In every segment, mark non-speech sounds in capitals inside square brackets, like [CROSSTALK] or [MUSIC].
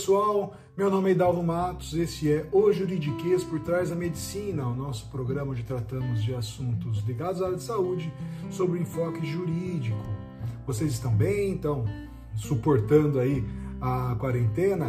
pessoal, meu nome é Hidalgo Matos, esse é O Juridiquês por Trás da Medicina, o nosso programa onde tratamos de assuntos ligados à área de saúde sobre o enfoque jurídico. Vocês estão bem? Estão suportando aí a quarentena?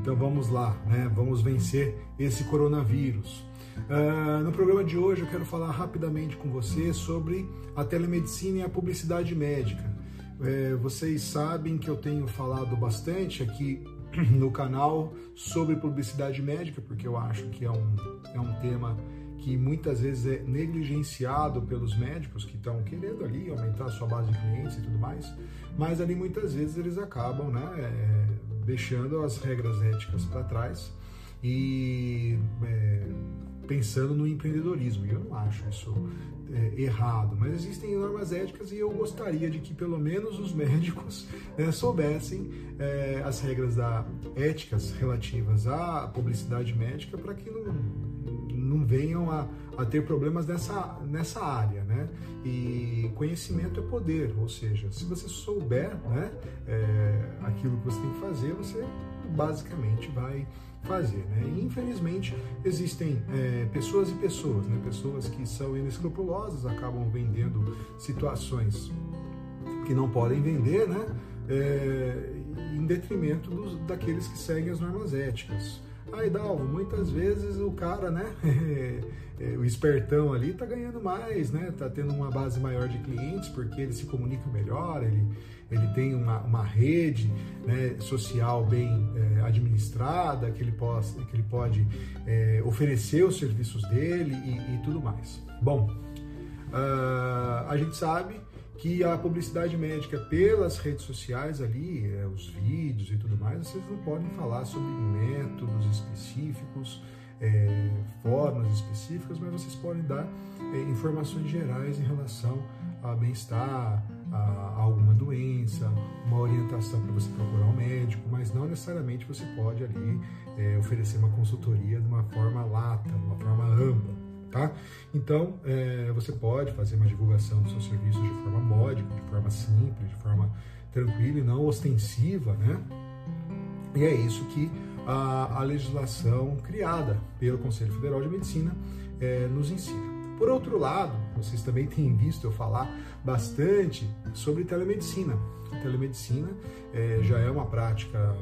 Então vamos lá, né? Vamos vencer esse coronavírus. Uh, no programa de hoje eu quero falar rapidamente com você sobre a telemedicina e a publicidade médica. É, vocês sabem que eu tenho falado bastante aqui no canal sobre publicidade médica, porque eu acho que é um, é um tema que muitas vezes é negligenciado pelos médicos que estão querendo ali aumentar a sua base de clientes e tudo mais, mas ali muitas vezes eles acabam né, é, deixando as regras éticas para trás e é, pensando no empreendedorismo. E eu não acho isso é, errado, mas existem normas éticas e eu gostaria de que pelo menos os médicos né, soubessem é, as regras da éticas relativas à publicidade médica para que não, não venham a, a, ter problemas nessa, nessa área, né? E conhecimento é poder, ou seja, se você souber né, é, aquilo que você tem que fazer, você basicamente vai fazer. Né? E, infelizmente, existem é, pessoas e pessoas, né? pessoas que são inescrupulosas, acabam vendendo situações que não podem vender, né? É, em detrimento dos, daqueles que seguem as normas éticas. Aí, Dalvo, muitas vezes o cara, né, [LAUGHS] é, o espertão ali tá ganhando mais, né, tá tendo uma base maior de clientes porque ele se comunica melhor, ele, ele tem uma, uma rede né, social bem é, administrada, que ele, possa, que ele pode é, oferecer os serviços dele e, e tudo mais. Bom, uh, a gente sabe que a publicidade médica pelas redes sociais ali, é, os vídeos e tudo mais, vocês não podem falar sobre métodos específicos, é, formas específicas, mas vocês podem dar é, informações gerais em relação a bem-estar, alguma doença, uma orientação para você procurar um médico, mas não necessariamente você pode ali é, oferecer uma consultoria de uma forma lata, de uma forma ampla tá? Então, é, você pode fazer uma divulgação dos seus serviços de forma módica, de forma simples, de forma tranquila e não ostensiva, né? E é isso que a, a legislação criada pelo Conselho Federal de Medicina é, nos ensina. Por outro lado, vocês também têm visto eu falar bastante sobre telemedicina. A telemedicina é, já é uma prática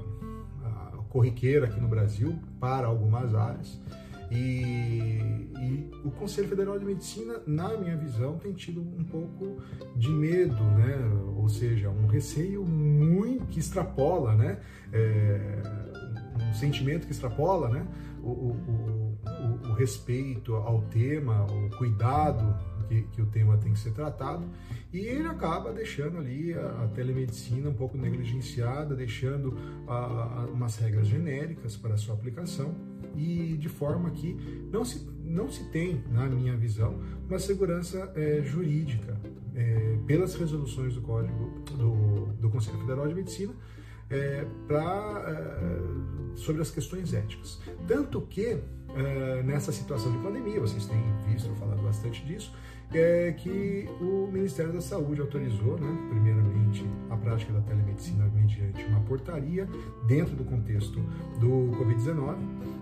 a, corriqueira aqui no Brasil para algumas áreas. E, e, o Conselho Federal de Medicina, na minha visão, tem tido um pouco de medo, né? ou seja, um receio muito que extrapola, né? É, um sentimento que extrapola né? o, o respeito ao tema, o cuidado que, que, o tema tem que ser tratado, e ele acaba deixando ali a, a telemedicina um pouco negligenciada, deixando a, a, umas regras genéricas para a sua aplicação, e de forma que não se, não se tem, na minha visão, uma segurança é, jurídica é, pelas resoluções do Código do, do Conselho Federal de Medicina é, pra, é, sobre as questões éticas. Tanto que é, nessa situação de pandemia, vocês têm visto, falado bastante disso, é que o Ministério da Saúde autorizou, né, primeiramente, a prática da telemedicina mediante uma portaria dentro do contexto do Covid-19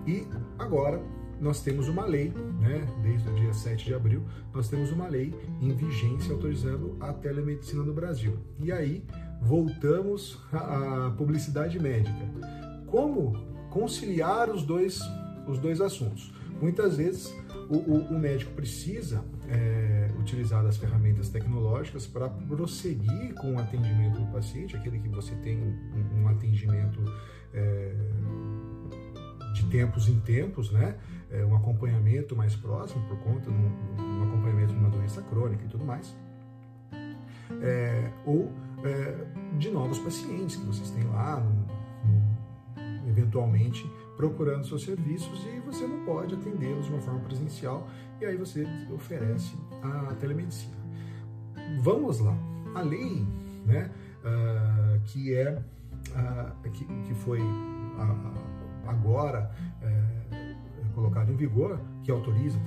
e agora nós temos uma lei, né, desde o dia 7 de abril, nós temos uma lei em vigência autorizando a telemedicina no Brasil. E aí voltamos [LAUGHS] à publicidade médica. Como conciliar os dois, os dois assuntos? Muitas vezes o, o, o médico precisa é, utilizar das ferramentas tecnológicas para prosseguir com o atendimento do paciente, aquele que você tem um, um atendimento é, de tempos em tempos, né? É, um acompanhamento mais próximo por conta de um, um acompanhamento de uma doença crônica e tudo mais. É, ou é, de novos pacientes que vocês têm lá, eventualmente procurando seus serviços e você não pode atendê-los de uma forma presencial e aí você oferece a telemedicina. Vamos lá, a lei, né, uh, que é uh, que, que foi uh, agora é, colocada em vigor, que autoriza a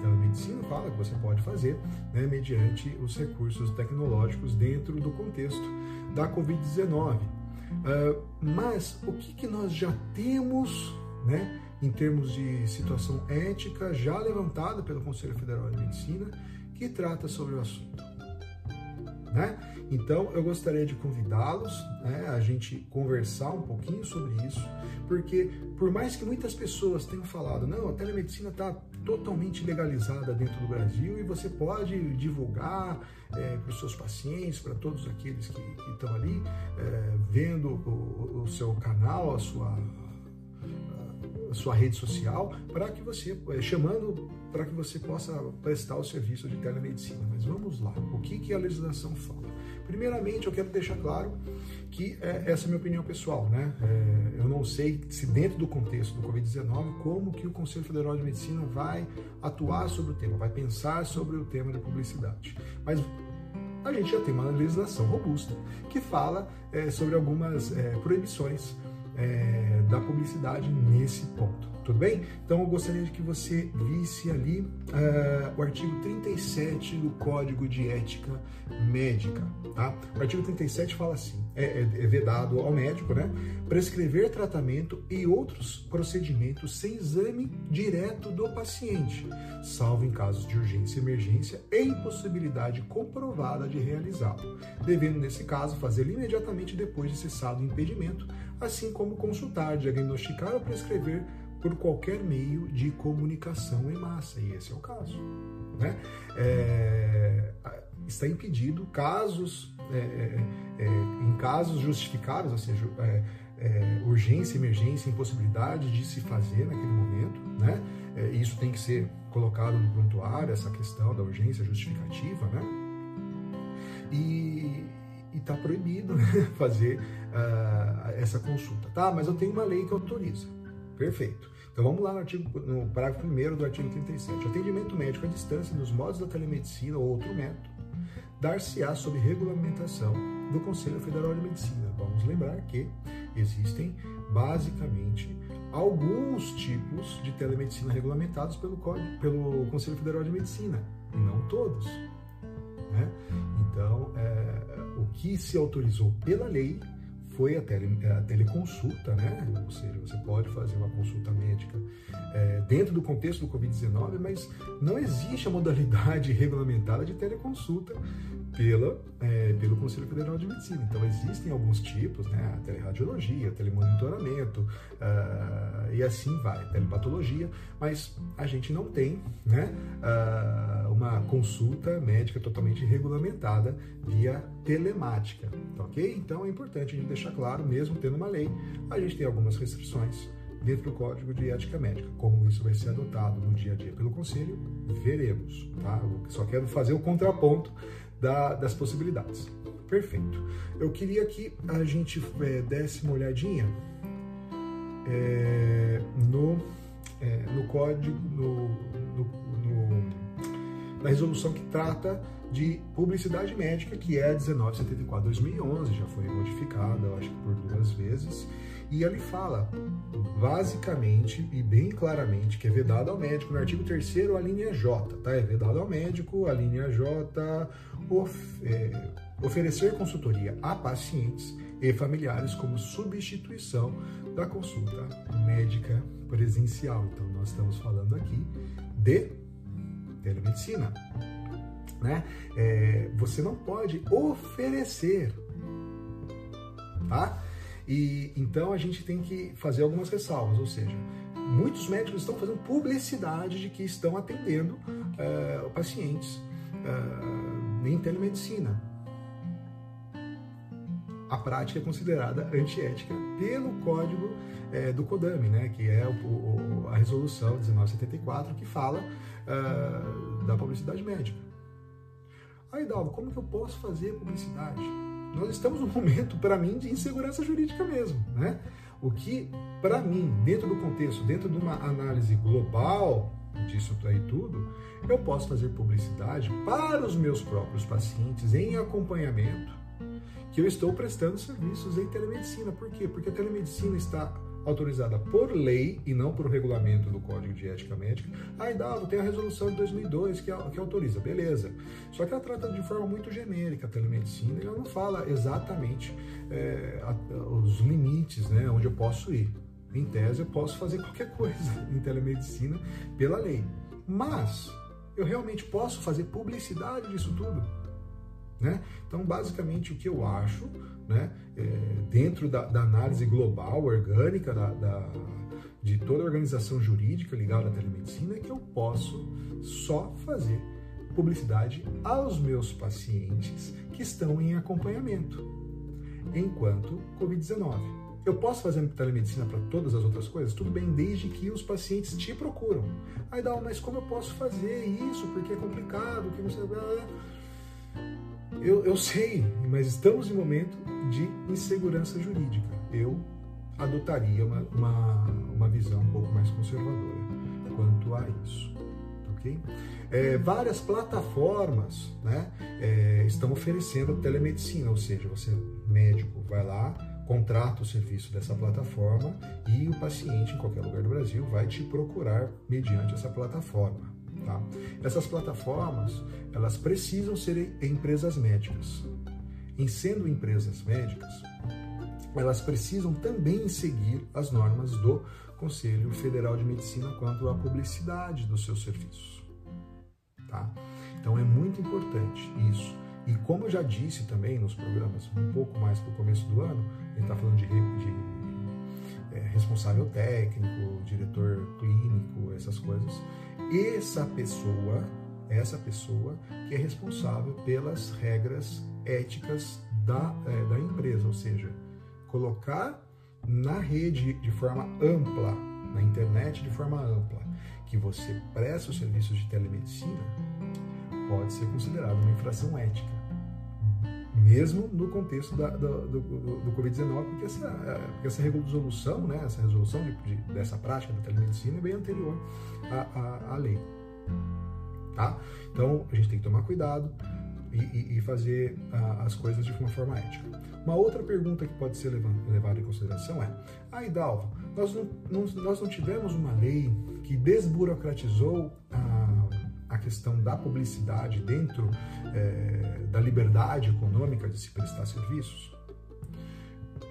telemedicina, fala que você pode fazer né, mediante os recursos tecnológicos dentro do contexto da Covid-19. Uh, mas o que, que nós já temos, né, em termos de situação ética, já levantada pelo Conselho Federal de Medicina, que trata sobre o assunto? Né? Então, eu gostaria de convidá-los né, a gente conversar um pouquinho sobre isso, porque por mais que muitas pessoas tenham falado, não, a telemedicina está totalmente legalizada dentro do Brasil e você pode divulgar é, para os seus pacientes, para todos aqueles que, estão ali é, vendo o, o seu canal, a sua sua rede social para que você eh, chamando para que você possa prestar o serviço de telemedicina. Mas vamos lá, o que, que a legislação fala? Primeiramente, eu quero deixar claro que é, essa é a minha opinião pessoal, né? É, eu não sei se dentro do contexto do Covid-19 como que o Conselho Federal de Medicina vai atuar sobre o tema, vai pensar sobre o tema de publicidade. Mas a gente já tem uma legislação robusta que fala é, sobre algumas proibições é, da publicidade nesse ponto. Tudo bem? Então eu gostaria de que você visse ali uh, o artigo 37 do Código de Ética Médica. Tá? O artigo 37 fala assim: é, é, é vedado ao médico, né? Prescrever tratamento e outros procedimentos sem exame direto do paciente, salvo em casos de urgência e emergência e impossibilidade comprovada de realizá-lo, devendo, nesse caso, fazê-lo imediatamente depois de cessado o impedimento, assim como consultar, diagnosticar ou prescrever por qualquer meio de comunicação em massa, e esse é o caso. Né? É, está impedido casos, é, é, é em casos justificados, ou seja, é, é, urgência, emergência, impossibilidade de se fazer naquele momento, né? isso tem que ser colocado no prontuário, essa questão da urgência justificativa, né? E está proibido [LAUGHS] fazer uh, essa consulta, tá? Mas eu tenho uma lei que autoriza. Perfeito. Então vamos lá no, artigo, no parágrafo 1 do artigo 37. Atendimento médico à distância nos modos da telemedicina ou outro método dar-se-á sob regulamentação do Conselho Federal de Medicina. Vamos lembrar que existem basicamente alguns tipos de telemedicina regulamentados pelo, Código, pelo Conselho Federal de Medicina, e não todos. Né? Então, é, o que se autorizou pela lei foi a, tele, a teleconsulta, né? Ou seja, você pode fazer uma consulta médica é, dentro do contexto do Covid-19, mas não existe a modalidade regulamentada de teleconsulta pela, é, pelo Conselho Federal de Medicina. Então, existem alguns tipos, né? A teleradiologia, telemonitoramento uh, e assim vai, telepatologia, mas a gente não tem, né? Uh, uma consulta médica totalmente regulamentada via telemática, tá ok? Então, é importante a gente deixar claro, mesmo tendo uma lei, a gente tem algumas restrições dentro do Código de Ética Médica. Como isso vai ser adotado no dia a dia pelo Conselho, veremos, tá? Eu só quero fazer o contraponto da, das possibilidades. Perfeito. Eu queria que a gente é, desse uma olhadinha é, no, é, no código, no, no, no, na resolução que trata de publicidade médica, que é a 1974-2011, já foi modificada, eu acho que por duas vezes, e ele fala, basicamente e bem claramente, que é vedado ao médico, no artigo 3 a linha J, tá? É vedado ao médico, a linha J, of, é, oferecer consultoria a pacientes e familiares como substituição da consulta médica presencial. Então, nós estamos falando aqui de telemedicina. Né? É, você não pode oferecer, tá? E então a gente tem que fazer algumas ressalvas, ou seja, muitos médicos estão fazendo publicidade de que estão atendendo uh, pacientes uh, em telemedicina. A prática é considerada antiética pelo código uh, do CODAME, né, que é o, o, a resolução 1974 que fala da publicidade médica. Aí, Dalvo, como que eu posso fazer publicidade? Nós estamos num momento, para mim, de insegurança jurídica mesmo, né? O que, para mim, dentro do contexto, dentro de uma análise global disso aí tudo, eu posso fazer publicidade para os meus próprios pacientes em acompanhamento, que eu estou prestando serviços em telemedicina. Por quê? Porque a telemedicina está autorizada por lei e não por regulamento do Código de Ética Médica. Aí dá, tem a resolução de 2002 que, que autoriza, beleza. Só que ela trata de forma muito genérica a telemedicina e ela não fala exatamente é, a, os limites, né, onde eu posso ir. Em tese, eu posso fazer qualquer coisa [LAUGHS] em telemedicina pela lei. Mas eu realmente posso fazer publicidade disso tudo? Né? Então, basicamente, o que eu acho, né, dentro da, da, análise global, orgânica da, da, de toda a organização jurídica ligada à telemedicina, é que eu posso só fazer publicidade aos meus pacientes que estão em acompanhamento, enquanto Covid-19. Eu posso fazer telemedicina para todas as outras coisas? Tudo bem, desde que os pacientes te procuram. Aí dá, mas como eu posso fazer isso? Porque é complicado, que não sei. Eu, eu sei, mas estamos em momento de insegurança jurídica. Eu adotaria uma, uma, uma visão um pouco mais conservadora quanto a isso. ok? É, várias plataformas né, é, estão oferecendo telemedicina, ou seja, você médico vai lá, contrata o serviço dessa plataforma e o paciente em qualquer lugar do Brasil vai te procurar mediante essa plataforma. Tá? Essas plataformas elas precisam ser empresas médicas. Em sendo empresas médicas, elas precisam também seguir as normas do Conselho Federal de Medicina quanto à publicidade dos seus serviços. Tá? Então é muito importante isso. E como eu já disse também nos programas, um pouco mais para o começo do ano, a gente está falando de, de é, responsável técnico, diretor clínico, essas coisas. Essa pessoa, essa pessoa que é responsável pelas regras éticas da, é, da empresa, ou seja, colocar na rede de forma ampla, na internet de forma ampla, que você presta os serviços de telemedicina, pode ser considerado uma infração ética mesmo no contexto da, do, do, do Covid-19, porque essa, porque essa resolução, né, essa resolução de, de, dessa prática da telemedicina é bem anterior à, à, à, lei. Tá? Então, a gente tem que tomar cuidado e, e, fazer as coisas de uma forma ética. Uma outra pergunta que pode ser levada em consideração é: ah, Idalvo, nós não, não, nós não tivemos uma lei que desburocratizou a questão da publicidade dentro é, da liberdade econômica de se prestar serviços?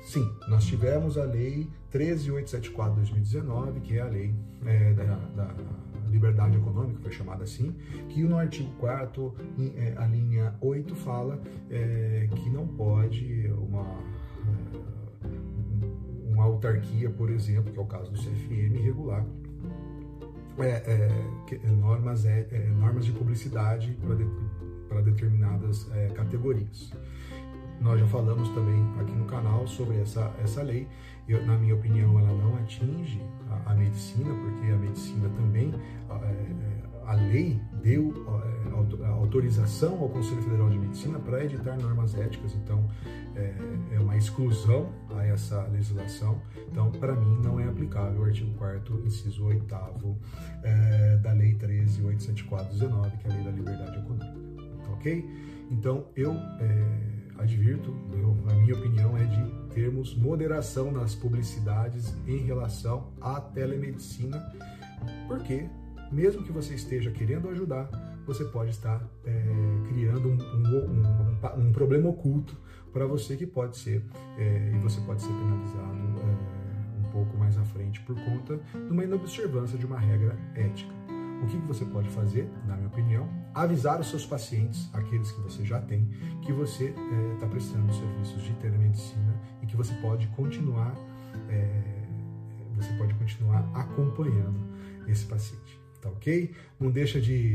Sim, nós tivemos a Lei 13874 de 2019, que é a lei é, da, da, liberdade econômica, foi chamada assim, que no artigo 4 é, a linha 8 fala é, que não pode uma, é, uma autarquia, por exemplo, que é o caso do CFM, regular é, é, normas, é, é, normas de publicidade para de, determinadas é, categorias. Nós já falamos também aqui no canal sobre essa, essa lei. Eu, na minha opinião, ela não atinge a, a medicina, porque a medicina também, a, é, lei deu autorização ao Conselho Federal de Medicina para editar normas éticas, então é, é, uma exclusão a essa legislação. Então, para mim, não é aplicável o artigo 4 inciso 8 é, da Lei 13.874/19, que é a Lei da Liberdade Econômica. Ok? Então, eu é, advirto, eu, a minha opinião é de termos moderação nas publicidades em relação à telemedicina, porque mesmo que você esteja querendo ajudar, você pode estar é, criando um, um, um, um, problema oculto para você que pode ser, é, e você pode ser penalizado é, um pouco mais à frente por conta de uma inobservância de uma regra ética. O que você pode fazer, na minha opinião, avisar os seus pacientes, aqueles que você já tem, que você está prestando serviços de telemedicina e que você pode continuar, você pode continuar acompanhando esse paciente tá ok? Não deixa de,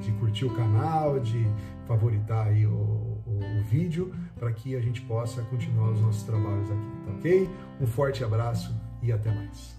de curtir o canal, de favoritar aí o, o, o vídeo, para que a gente possa continuar os nossos trabalhos aqui, tá ok? Um forte abraço e até mais.